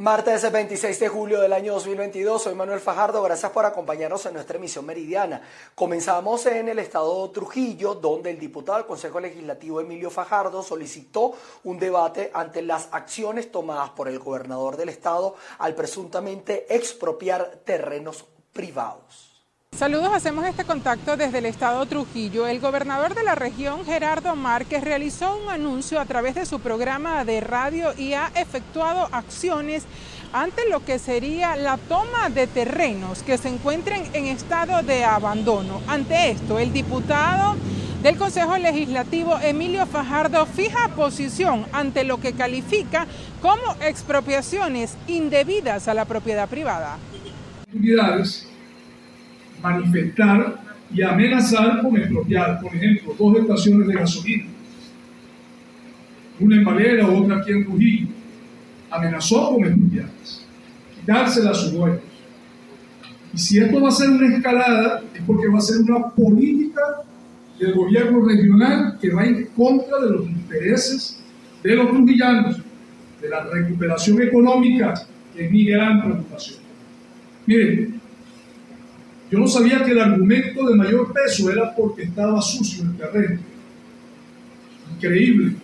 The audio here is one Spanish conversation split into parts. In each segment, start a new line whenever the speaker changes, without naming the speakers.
Martes 26 de julio del año 2022, soy Manuel Fajardo, gracias por acompañarnos en nuestra emisión meridiana. Comenzamos en el estado Trujillo, donde el diputado del Consejo Legislativo Emilio Fajardo solicitó un debate ante las acciones tomadas por el gobernador del estado al presuntamente expropiar terrenos privados.
Saludos, hacemos este contacto desde el estado Trujillo. El gobernador de la región, Gerardo Márquez, realizó un anuncio a través de su programa de radio y ha efectuado acciones ante lo que sería la toma de terrenos que se encuentren en estado de abandono. Ante esto, el diputado del Consejo Legislativo, Emilio Fajardo, fija posición ante lo que califica como expropiaciones indebidas a la propiedad privada
manifestar y amenazar con expropiar, por ejemplo, dos estaciones de gasolina, una en Valera, otra aquí en Trujillo, amenazó con expropiarlas, quitárselas a sus dueños. Y si esto va a ser una escalada, es porque va a ser una política del gobierno regional que va en contra de los intereses de los trujillanos, de la recuperación económica, que es mi gran preocupación. Miren, yo no sabía que el argumento de mayor peso era porque estaba sucio el terreno. Increíble.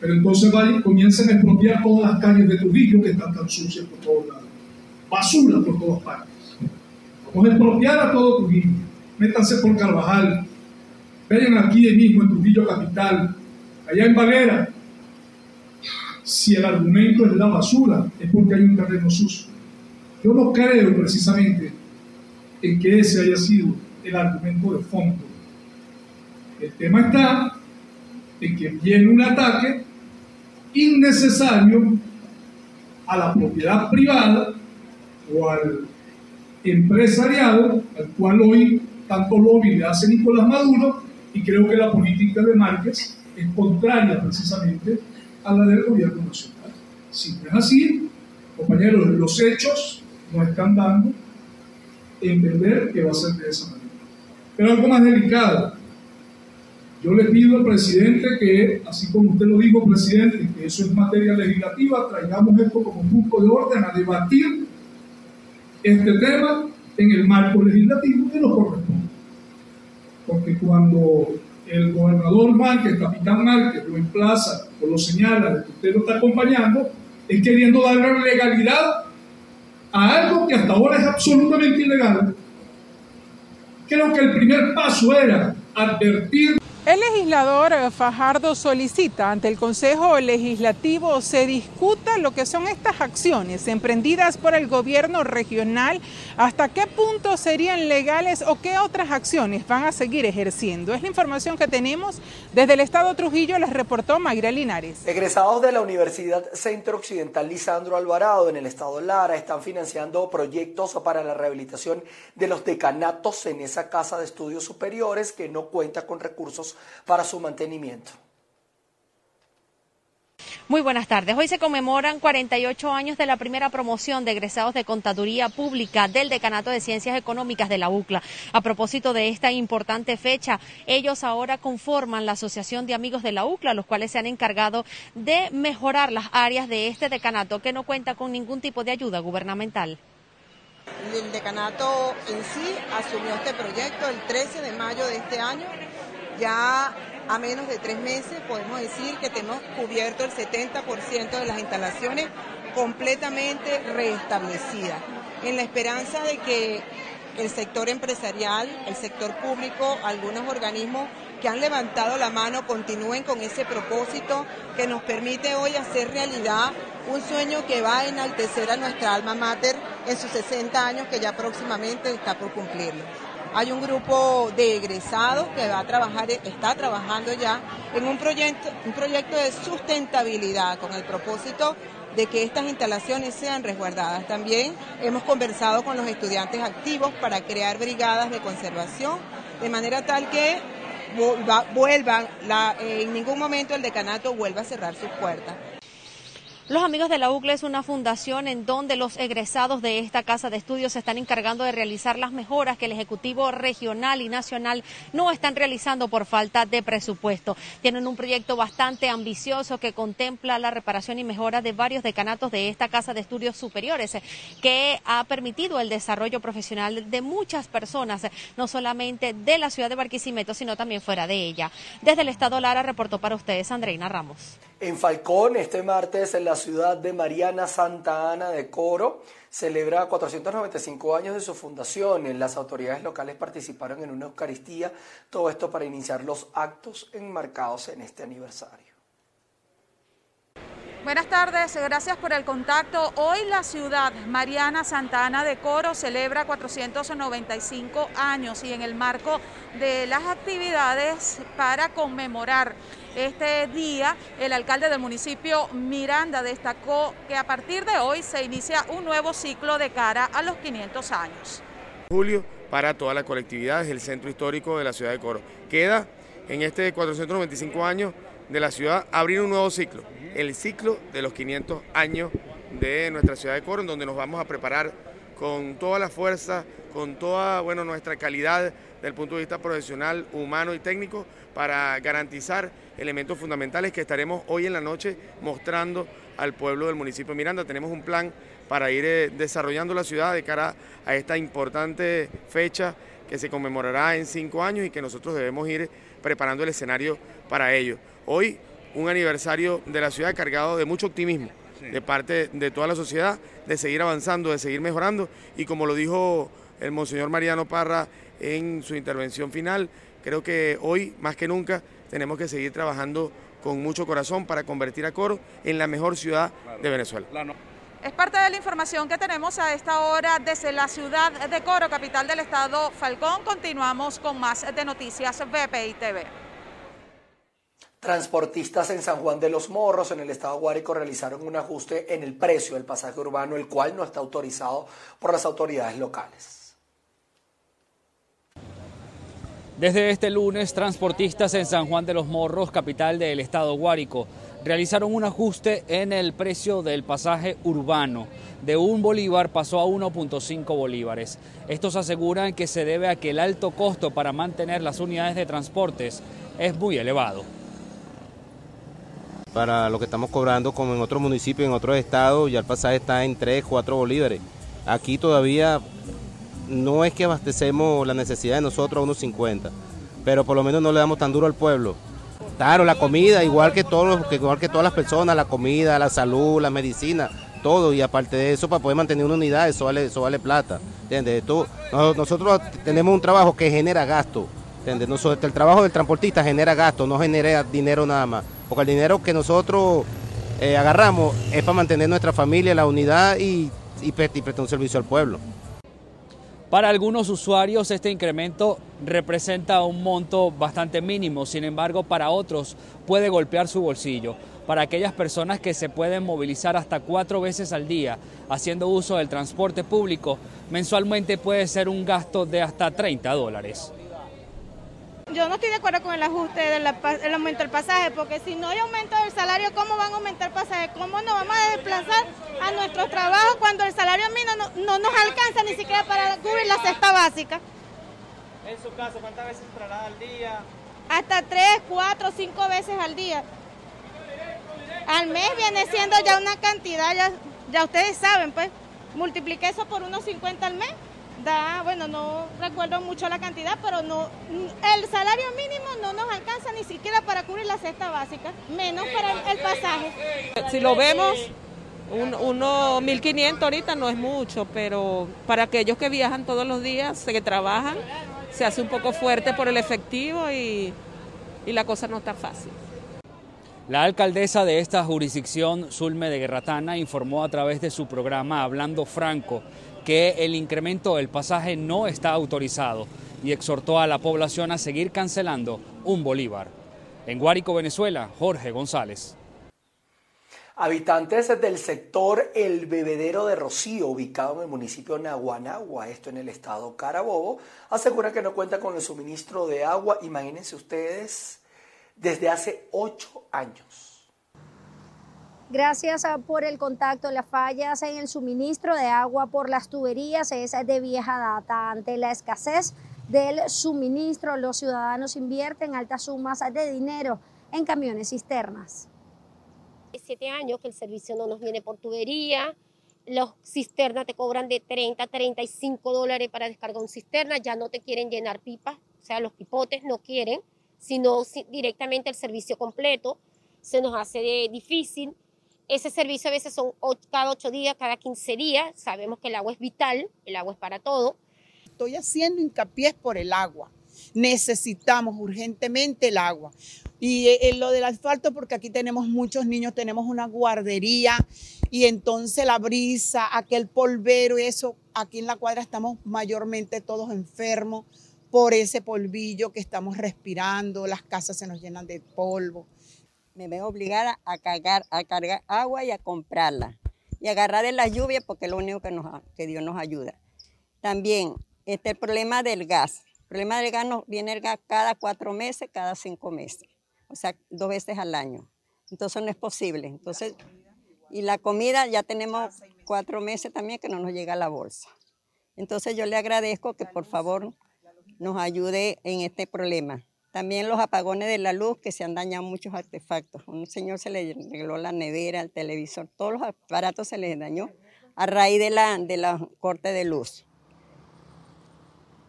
Pero entonces vayan, comienzan a expropiar todas las calles de Trujillo que están tan sucias por todos lados. Basura por todas partes. Vamos a expropiar a todo Trujillo. Métanse por Carvajal. Vayan aquí mismo en Trujillo Capital. Allá en Valera. Si el argumento es la basura, es porque hay un terreno sucio. Yo no creo precisamente que ese haya sido el argumento de fondo. El tema está en que viene un ataque innecesario a la propiedad privada o al empresariado, al cual hoy tanto lobby le hace Nicolás Maduro, y creo que la política de Márquez es contraria precisamente a la del gobierno nacional. Si no es así, compañeros, los hechos nos están dando entender que va a ser de esa manera. Pero algo más delicado. Yo le pido al presidente que, así como usted lo dijo, presidente, que eso es materia legislativa, traigamos esto como punto de orden a debatir este tema en el marco legislativo que nos corresponde. Porque cuando el gobernador Márquez, capitán Márquez, lo emplaza o lo señala de que usted lo está acompañando, es queriendo darle legalidad a algo que hasta ahora es absolutamente ilegal, creo que el primer paso era advertir
el legislador Fajardo solicita ante el Consejo Legislativo se discuta lo que son estas acciones emprendidas por el gobierno regional, hasta qué punto serían legales o qué otras acciones van a seguir ejerciendo. Es la información que tenemos desde el Estado Trujillo, les reportó Mayra Linares.
Egresados de la Universidad Centro Occidental Lisandro Alvarado en el Estado Lara están financiando proyectos para la rehabilitación de los decanatos en esa casa de estudios superiores que no cuenta con recursos para su mantenimiento.
Muy buenas tardes. Hoy se conmemoran 48 años de la primera promoción de egresados de Contaduría Pública del Decanato de Ciencias Económicas de la UCLA. A propósito de esta importante fecha, ellos ahora conforman la Asociación de Amigos de la UCLA, los cuales se han encargado de mejorar las áreas de este decanato que no cuenta con ningún tipo de ayuda gubernamental.
El decanato en sí asumió este proyecto el 13 de mayo de este año ya a menos de tres meses podemos decir que tenemos cubierto el 70% de las instalaciones completamente restablecidas, en la esperanza de que el sector empresarial, el sector público, algunos organismos que han levantado la mano continúen con ese propósito que nos permite hoy hacer realidad un sueño que va a enaltecer a nuestra alma mater en sus 60 años que ya próximamente está por cumplirlo. Hay un grupo de egresados que va a trabajar, está trabajando ya en un proyecto, un proyecto de sustentabilidad con el propósito de que estas instalaciones sean resguardadas. También hemos conversado con los estudiantes activos para crear brigadas de conservación, de manera tal que vuelvan, en ningún momento el decanato vuelva a cerrar sus puertas.
Los amigos de la UCLA es una fundación en donde los egresados de esta casa de estudios se están encargando de realizar las mejoras que el Ejecutivo regional y nacional no están realizando por falta de presupuesto. Tienen un proyecto bastante ambicioso que contempla la reparación y mejora de varios decanatos de esta casa de estudios superiores, que ha permitido el desarrollo profesional de muchas personas, no solamente de la ciudad de Barquisimeto, sino también fuera de ella. Desde el Estado Lara reportó para ustedes Andreina Ramos.
En Falcón, este martes, en la ciudad de Mariana Santa Ana de Coro, celebra 495 años de su fundación. Las autoridades locales participaron en una Eucaristía, todo esto para iniciar los actos enmarcados en este aniversario.
Buenas tardes, gracias por el contacto. Hoy la ciudad Mariana Santa Ana de Coro celebra 495 años y en el marco de las actividades para conmemorar este día, el alcalde del municipio Miranda destacó que a partir de hoy se inicia un nuevo ciclo de cara a los 500 años.
Julio para toda la colectividad es el centro histórico de la ciudad de Coro. Queda en este 495 años de la ciudad abrir un nuevo ciclo, el ciclo de los 500 años de nuestra ciudad de Coro, en donde nos vamos a preparar con toda la fuerza, con toda bueno, nuestra calidad desde el punto de vista profesional, humano y técnico para garantizar elementos fundamentales que estaremos hoy en la noche mostrando al pueblo del municipio de Miranda. Tenemos un plan para ir eh, desarrollando la ciudad de cara a esta importante fecha que se conmemorará en cinco años y que nosotros debemos ir preparando el escenario para ello. Hoy un aniversario de la ciudad cargado de mucho optimismo de parte de toda la sociedad, de seguir avanzando, de seguir mejorando y como lo dijo el monseñor Mariano Parra en su intervención final, creo que hoy más que nunca tenemos que seguir trabajando con mucho corazón para convertir a Coro en la mejor ciudad de Venezuela.
Es parte de la información que tenemos a esta hora desde la ciudad de Coro, capital del estado Falcón. Continuamos con más de noticias BPI TV.
Transportistas en San Juan de los Morros, en el estado Guárico, realizaron un ajuste en el precio del pasaje urbano, el cual no está autorizado por las autoridades locales.
Desde este lunes, transportistas en San Juan de los Morros, capital del estado Guárico, realizaron un ajuste en el precio del pasaje urbano. De un bolívar pasó a 1.5 bolívares. Estos aseguran que se debe a que el alto costo para mantener las unidades de transportes es muy elevado.
Para lo que estamos cobrando, como en otros municipios, en otros estados, ya el pasaje está en 3, 4 bolívares. Aquí todavía no es que abastecemos la necesidad de nosotros a unos 50, pero por lo menos no le damos tan duro al pueblo. Claro, la comida, igual que, todos, igual que todas las personas, la comida, la salud, la medicina, todo, y aparte de eso, para poder mantener una unidad, eso vale, eso vale plata. ¿entiendes? nosotros tenemos un trabajo que genera gasto. ¿entiendes? Nosotros, el trabajo del transportista genera gasto, no genera dinero nada más. Porque el dinero que nosotros eh, agarramos es para mantener nuestra familia, la unidad y, prestar un servicio al pueblo.
Para algunos usuarios este incremento representa un monto bastante mínimo, sin embargo para otros puede golpear su bolsillo. Para aquellas personas que se pueden movilizar hasta cuatro veces al día haciendo uso del transporte público, mensualmente puede ser un gasto de hasta 30 dólares.
Yo no estoy de acuerdo con el ajuste del aumento del pasaje, porque si no hay aumento del salario, ¿cómo van a aumentar el pasaje? ¿Cómo nos vamos a desplazar a nuestros trabajos cuando el salario mínimo no, nos alcanza ni siquiera para cubrir la cesta básica?
En su caso, ¿cuántas veces traslada al día?
Hasta tres, cuatro, cinco veces al día. Al mes viene siendo ya una cantidad, ya, ya ustedes saben, pues, multiplique eso por unos 50 al mes da, bueno, no recuerdo mucho la cantidad, pero no, el salario mínimo no nos alcanza ni siquiera para cubrir la cesta básica, menos para el, pasaje.
Si lo vemos, un, unos 1.500 ahorita no es mucho, pero para aquellos que viajan todos los días, que trabajan, se hace un poco fuerte por el efectivo y, y la cosa no está fácil.
La alcaldesa de esta jurisdicción, Zulme de Guerratana, informó a través de su programa Hablando Franco que el incremento del pasaje no está autorizado y exhortó a la población a seguir cancelando un bolívar. En Guárico, Venezuela, Jorge González.
Habitantes del sector El Bebedero de Rocío, ubicado en el municipio de Naguanagua, esto en el estado Carabobo, aseguran que no cuenta con el suministro de agua, imagínense ustedes, desde hace ocho años.
Gracias ah, por el contacto. Las fallas en el suministro de agua por las tuberías es de vieja data. Ante la escasez del suministro, los ciudadanos invierten altas sumas de dinero en camiones cisternas.
Siete años que el servicio no nos viene por tubería. Los cisternas te cobran de 30 35 dólares para descargar un cisterna. Ya no te quieren llenar pipas, o sea, los pipotes no quieren, sino directamente el servicio completo. Se nos hace difícil ese servicio a veces son cada ocho días, cada 15 días. Sabemos que el agua es vital, el agua es para todo.
Estoy haciendo hincapié por el agua. Necesitamos urgentemente el agua. Y eh, lo del asfalto, porque aquí tenemos muchos niños, tenemos una guardería y entonces la brisa, aquel polvero eso, aquí en la cuadra estamos mayormente todos enfermos por ese polvillo que estamos respirando, las casas se nos llenan de polvo
me veo obligada a cargar, a cargar agua y a comprarla. Y agarrar en la lluvia porque es lo único que, nos, que Dios nos ayuda. También este el problema del gas. El problema del gas nos viene el gas cada cuatro meses, cada cinco meses. O sea, dos veces al año. Entonces no es posible. Entonces, y la comida ya tenemos cuatro meses también que no nos llega a la bolsa. Entonces yo le agradezco que por favor nos ayude en este problema. También los apagones de la luz, que se han dañado muchos artefactos. Un señor se le arregló la nevera, el televisor, todos los aparatos se les dañó a raíz de la, de la corte de luz.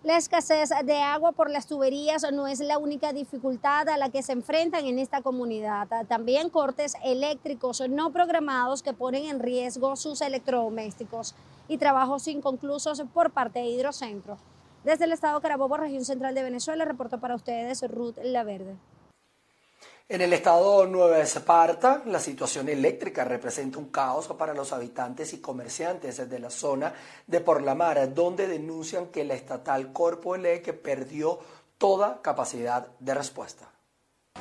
La escasez de agua por las tuberías no es la única dificultad a la que se enfrentan en esta comunidad. También cortes eléctricos no programados que ponen en riesgo sus electrodomésticos y trabajos inconclusos por parte de Hidrocentro. Desde el estado Carabobo, región central de Venezuela, reportó para ustedes Ruth La Verde.
En el estado Nueva Esparta, la situación eléctrica representa un caos para los habitantes y comerciantes de la zona de Por la Mar, donde denuncian que la estatal Corpo Elec perdió toda capacidad de respuesta.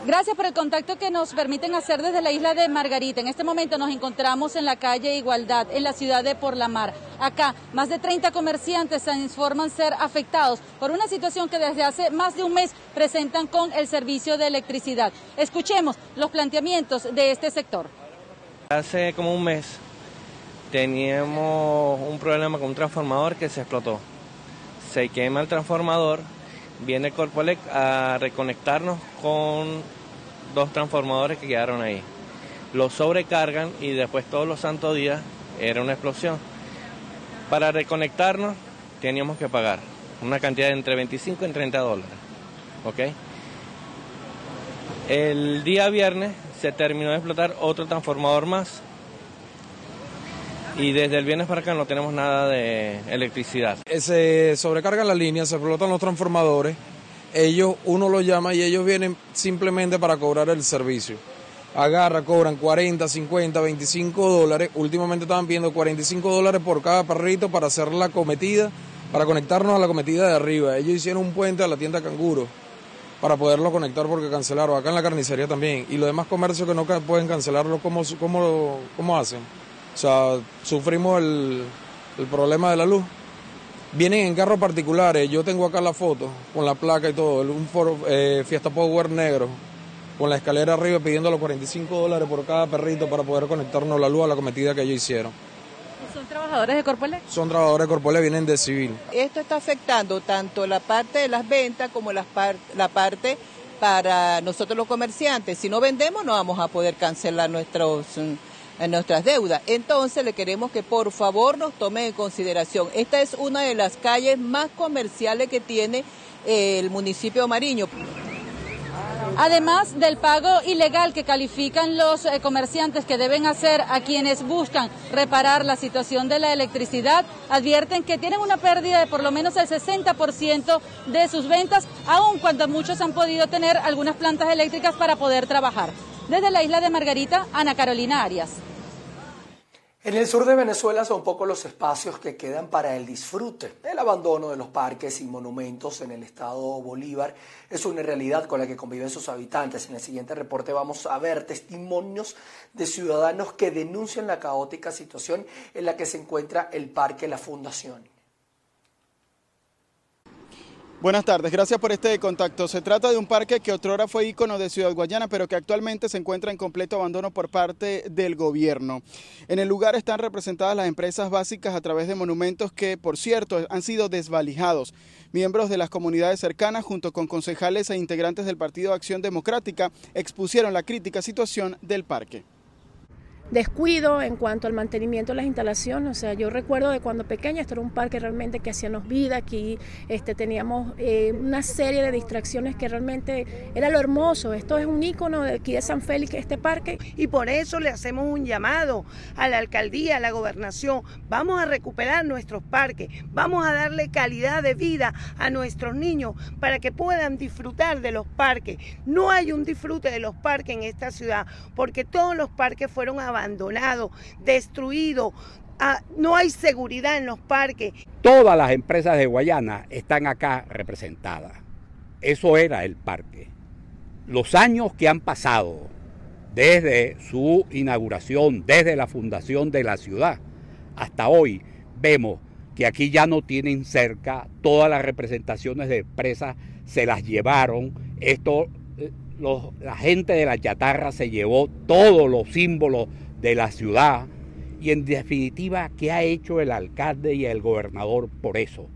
Gracias por el contacto que nos permiten hacer desde la isla de Margarita. En este momento nos encontramos en la calle Igualdad, en la ciudad de Por la Mar. Acá, más de 30 comerciantes se informan ser afectados por una situación que desde hace más de un mes presentan con el servicio de electricidad. Escuchemos los planteamientos de este sector.
Hace como un mes teníamos un problema con un transformador que se explotó. Se quema el transformador viene Corpolec a reconectarnos con dos transformadores que quedaron ahí. Los sobrecargan y después todos los santos días era una explosión. Para reconectarnos teníamos que pagar una cantidad de entre 25 y 30 dólares. ¿Ok? El día viernes se terminó de explotar otro transformador más y desde el viernes para acá no tenemos nada de electricidad.
Se sobrecargan las líneas, se explotan los transformadores, ellos, uno los llama y ellos vienen simplemente para cobrar el servicio. Agarra, cobran 40, 50, 25 dólares. Últimamente estaban pidiendo 45 dólares por cada perrito para hacer la cometida, para conectarnos a la cometida de arriba. Ellos hicieron un puente a la tienda Canguro para poderlo conectar porque cancelaron. Acá en la carnicería también. Y los demás comercios que no pueden cancelarlo, ¿cómo, cómo, cómo hacen? O sea, sufrimos el, problema de la luz. Vienen en carros particulares, yo tengo acá la foto con la placa y todo, un foro, eh, Fiesta Power negro, con la escalera arriba pidiendo los 45 dólares por cada perrito para poder conectarnos la luz a la cometida que ellos hicieron.
¿Son trabajadores de Corpole?
Son trabajadores de Corpole, vienen de civil.
Esto está afectando tanto la parte de las ventas como la, la parte para nosotros los comerciantes. Si no vendemos no vamos a poder cancelar nuestros en nuestras deudas. Entonces le queremos que por favor nos tome en consideración. Esta es una de las calles más comerciales que tiene eh, el municipio de Mariño.
Además del pago ilegal que califican los eh, comerciantes que deben hacer a quienes buscan reparar la situación de la electricidad, advierten que tienen una pérdida de por lo menos el 60% de sus ventas, aun cuando muchos han podido tener algunas plantas eléctricas para poder trabajar. Desde la isla de Margarita, Ana Carolina Arias.
En el sur de Venezuela son pocos los espacios que quedan para el disfrute. El abandono de los parques y monumentos en el estado Bolívar es una realidad con la que conviven sus habitantes. En el siguiente reporte vamos a ver testimonios de ciudadanos que denuncian la caótica situación en la que se encuentra el Parque La Fundación.
Buenas tardes, gracias por este contacto. Se trata de un parque que otrora fue ícono de Ciudad Guayana, pero que actualmente se encuentra en completo abandono por parte del gobierno. En el lugar están representadas las empresas básicas a través de monumentos que, por cierto, han sido desvalijados. Miembros de las comunidades cercanas, junto con concejales e integrantes del Partido Acción Democrática, expusieron la crítica situación del parque
descuido en cuanto al mantenimiento de las instalaciones. O sea, yo recuerdo de cuando pequeña, esto era un parque realmente que hacíamos vida, aquí este, teníamos eh, una serie de distracciones que realmente era lo hermoso. Esto es un ícono de aquí de San Félix, este parque.
Y por eso le hacemos un llamado a la alcaldía, a la gobernación. Vamos a recuperar nuestros parques, vamos a darle calidad de vida a nuestros niños para que puedan disfrutar de los parques. No hay un disfrute de los parques en esta ciudad porque todos los parques fueron abandonados abandonado, destruido. Ah, no hay seguridad en los parques.
Todas las empresas de Guayana están acá representadas. Eso era el parque. Los años que han pasado desde su inauguración, desde la fundación de la ciudad, hasta hoy, vemos que aquí ya no tienen cerca todas las representaciones de empresas, se las llevaron. Esto, eh, la gente de la chatarra se llevó todos los símbolos de la ciudad y en definitiva, ¿qué ha hecho el alcalde y el gobernador por eso?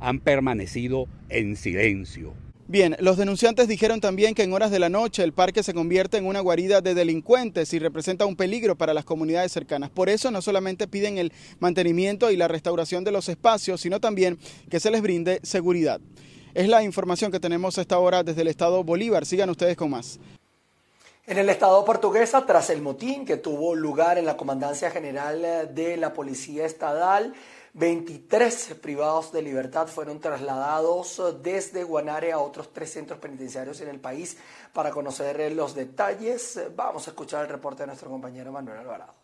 Han permanecido en silencio.
Bien, los denunciantes dijeron también que en horas de la noche el parque se convierte en una guarida de delincuentes y representa un peligro para las comunidades cercanas. Por eso no solamente piden el mantenimiento y la restauración de los espacios, sino también que se les brinde seguridad. Es la información que tenemos a esta hora desde el estado Bolívar. Sigan ustedes con más.
En el estado portuguesa, tras el motín que tuvo lugar en la Comandancia General de la Policía Estatal, 23 privados de libertad fueron trasladados desde Guanare a otros tres centros penitenciarios en el país para conocer los detalles. Vamos a escuchar el reporte de nuestro compañero Manuel Alvarado.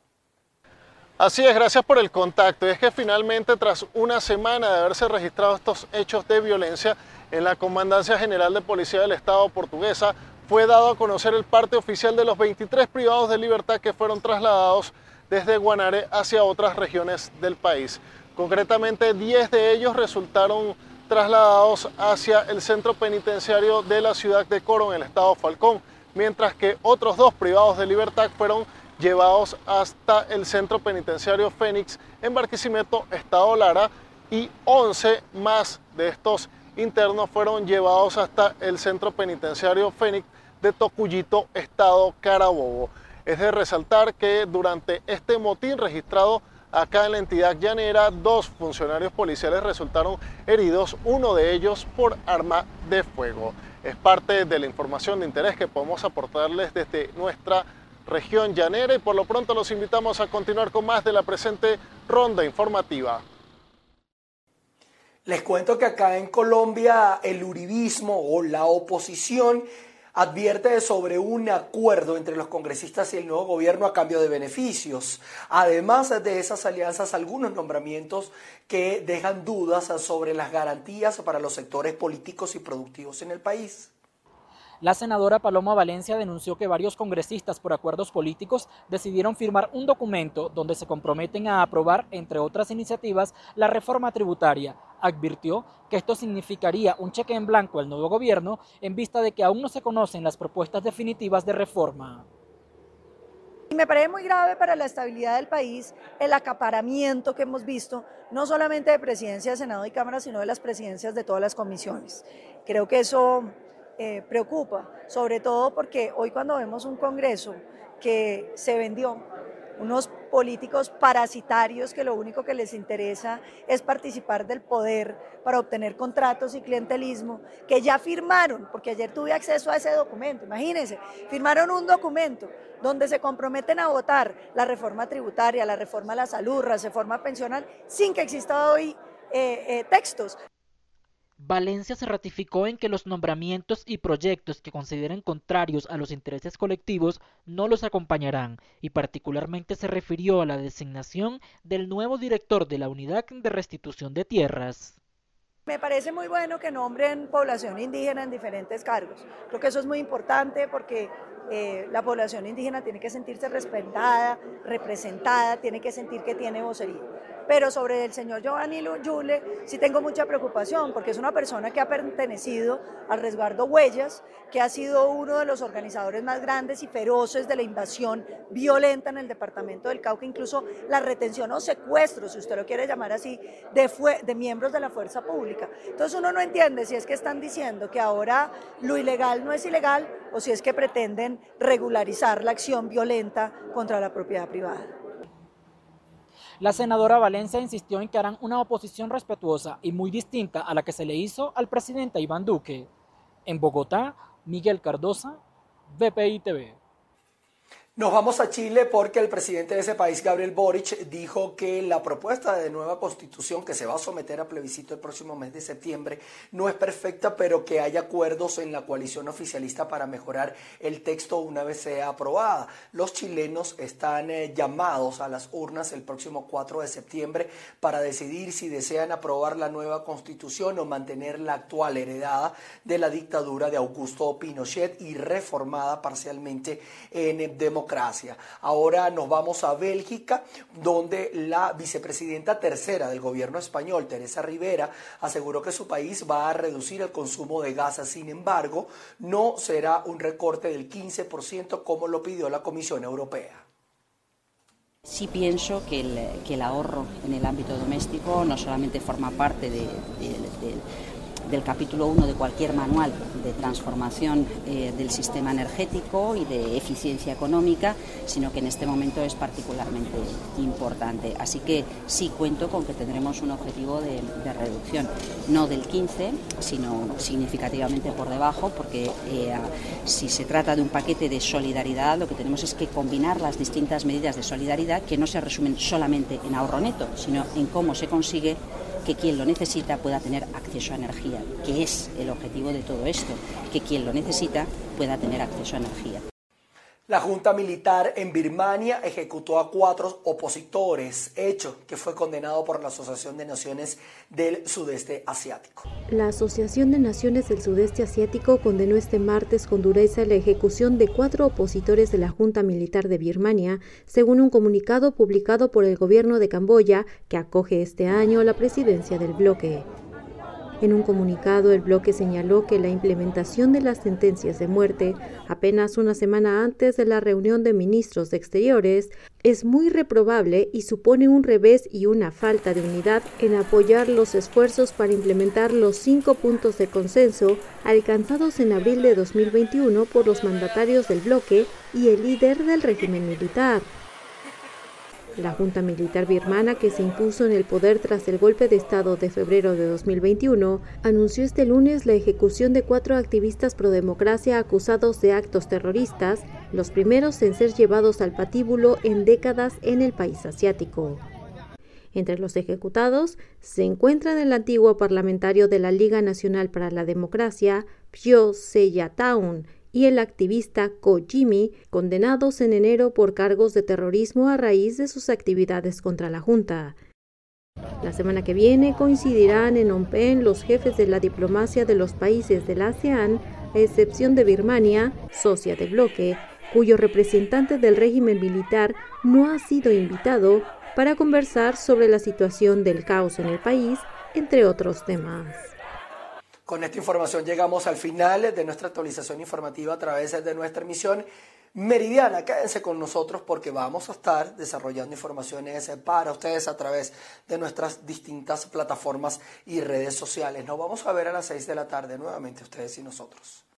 Así es, gracias por el contacto. es que finalmente, tras una semana de haberse registrado estos hechos de violencia en la Comandancia General de Policía del Estado portuguesa, fue dado a conocer el parte oficial de los 23 privados de libertad que fueron trasladados desde Guanare hacia otras regiones del país. Concretamente, 10 de ellos resultaron trasladados hacia el centro penitenciario de la ciudad de Coro, en el estado Falcón, mientras que otros dos privados de libertad fueron llevados hasta el centro penitenciario Fénix en Barquisimeto, estado Lara, y 11 más de estos internos fueron llevados hasta el centro penitenciario Fénix de Tocuyito, Estado Carabobo. Es de resaltar que durante este motín registrado acá en la entidad llanera, dos funcionarios policiales resultaron heridos, uno de ellos por arma de fuego. Es parte de la información de interés que podemos aportarles desde nuestra región llanera y por lo pronto los invitamos a continuar con más de la presente ronda informativa.
Les cuento que acá en Colombia el uribismo o la oposición advierte sobre un acuerdo entre los congresistas y el nuevo gobierno a cambio de beneficios. Además de esas alianzas, algunos nombramientos que dejan dudas sobre las garantías para los sectores políticos y productivos en el país.
La senadora Paloma Valencia denunció que varios congresistas por acuerdos políticos decidieron firmar un documento donde se comprometen a aprobar, entre otras iniciativas, la reforma tributaria. Advirtió que esto significaría un cheque en blanco al nuevo gobierno en vista de que aún no se conocen las propuestas definitivas de reforma.
Y me parece muy grave para la estabilidad del país el acaparamiento que hemos visto, no solamente de presidencia de Senado y Cámara, sino de las presidencias de todas las comisiones. Creo que eso eh, preocupa, sobre todo porque hoy cuando vemos un Congreso que se vendió, unos políticos parasitarios que lo único que les interesa es participar del poder para obtener contratos y clientelismo, que ya firmaron, porque ayer tuve acceso a ese documento, imagínense, firmaron un documento donde se comprometen a votar la reforma tributaria, la reforma a la salud, la reforma pensional, sin que exista hoy eh, eh, textos.
Valencia se ratificó en que los nombramientos y proyectos que consideren contrarios a los intereses colectivos no los acompañarán y particularmente se refirió a la designación del nuevo director de la Unidad de Restitución de Tierras.
Me parece muy bueno que nombren población indígena en diferentes cargos. Creo que eso es muy importante porque eh, la población indígena tiene que sentirse respetada, representada, tiene que sentir que tiene vocería Pero sobre el señor Giovanni Yule sí tengo mucha preocupación porque es una persona que ha pertenecido al resguardo Huellas, que ha sido uno de los organizadores más grandes y feroces de la invasión violenta en el departamento del Cauca, incluso la retención o secuestro, si usted lo quiere llamar así, de, de miembros de la fuerza pública. Entonces uno no entiende si es que están diciendo que ahora lo ilegal no es ilegal o si es que pretenden regularizar la acción violenta contra la propiedad privada.
La senadora Valencia insistió en que harán una oposición respetuosa y muy distinta a la que se le hizo al presidente Iván Duque. En Bogotá, Miguel Cardosa, BPI TV.
Nos vamos a Chile porque el presidente de ese país, Gabriel Boric, dijo que la propuesta de nueva constitución que se va a someter a plebiscito el próximo mes de septiembre no es perfecta, pero que hay acuerdos en la coalición oficialista para mejorar el texto una vez sea aprobada. Los chilenos están eh, llamados a las urnas el próximo 4 de septiembre para decidir si desean aprobar la nueva constitución o mantener la actual heredada de la dictadura de Augusto Pinochet y reformada parcialmente en democracia Ahora nos vamos a Bélgica, donde la vicepresidenta tercera del gobierno español, Teresa Rivera, aseguró que su país va a reducir el consumo de gas. Sin embargo, no será un recorte del 15% como lo pidió la Comisión Europea.
Sí pienso que el, ahorro en el ámbito doméstico no solamente forma parte de, del capítulo 1 de cualquier manual de transformación eh, del sistema energético y de eficiencia económica, sino que en este momento es particularmente importante. Así que sí cuento con que tendremos un objetivo de, reducción, no del 15, sino significativamente por debajo, porque eh, si se trata de un paquete de solidaridad, lo que tenemos es que combinar las distintas medidas de solidaridad que no se resumen solamente en ahorro neto, sino en cómo se consigue que quien lo necesita pueda tener acceso a energía, que es el objetivo de todo esto, que quien lo necesita pueda tener acceso a energía.
La Junta Militar en Birmania ejecutó a cuatro opositores, hecho que fue condenado por la Asociación de Naciones del Sudeste Asiático.
La Asociación de Naciones del Sudeste Asiático condenó este martes con dureza la ejecución de cuatro opositores de la Junta Militar de Birmania, según un comunicado publicado por el gobierno de Camboya, que acoge este año la presidencia del bloque. En un comunicado, el bloque señaló que la implementación de las sentencias de muerte, apenas una semana antes de la reunión de ministros de Exteriores, es muy reprobable y supone un revés y una falta de unidad en apoyar los esfuerzos para implementar los cinco puntos de consenso alcanzados en abril de 2021 por los mandatarios del bloque y el líder del régimen militar. La Junta Militar birmana, que se impuso en el poder tras el golpe de Estado de febrero de 2021, anunció este lunes la ejecución de cuatro activistas pro democracia acusados de actos terroristas, los primeros en ser llevados al patíbulo en décadas en el país asiático. Entre los ejecutados se encuentran el antiguo parlamentario de la Liga Nacional para la Democracia, Phyo Seyataun, y el activista Kojimi, condenados en enero por cargos de terrorismo a raíz de sus actividades contra la Junta. La semana que viene coincidirán en Phnom los jefes de la diplomacia de los países del ASEAN, a excepción de Birmania, socia del bloque, cuyo representante del régimen militar no ha sido invitado para conversar sobre la situación del caos en el país, entre otros temas.
Con esta información llegamos al final de nuestra actualización informativa a través de nuestra emisión meridiana. Quédense con nosotros porque vamos a estar desarrollando informaciones para ustedes a través de nuestras distintas plataformas y redes sociales. Nos vamos a ver a las 6 de la tarde nuevamente ustedes y nosotros.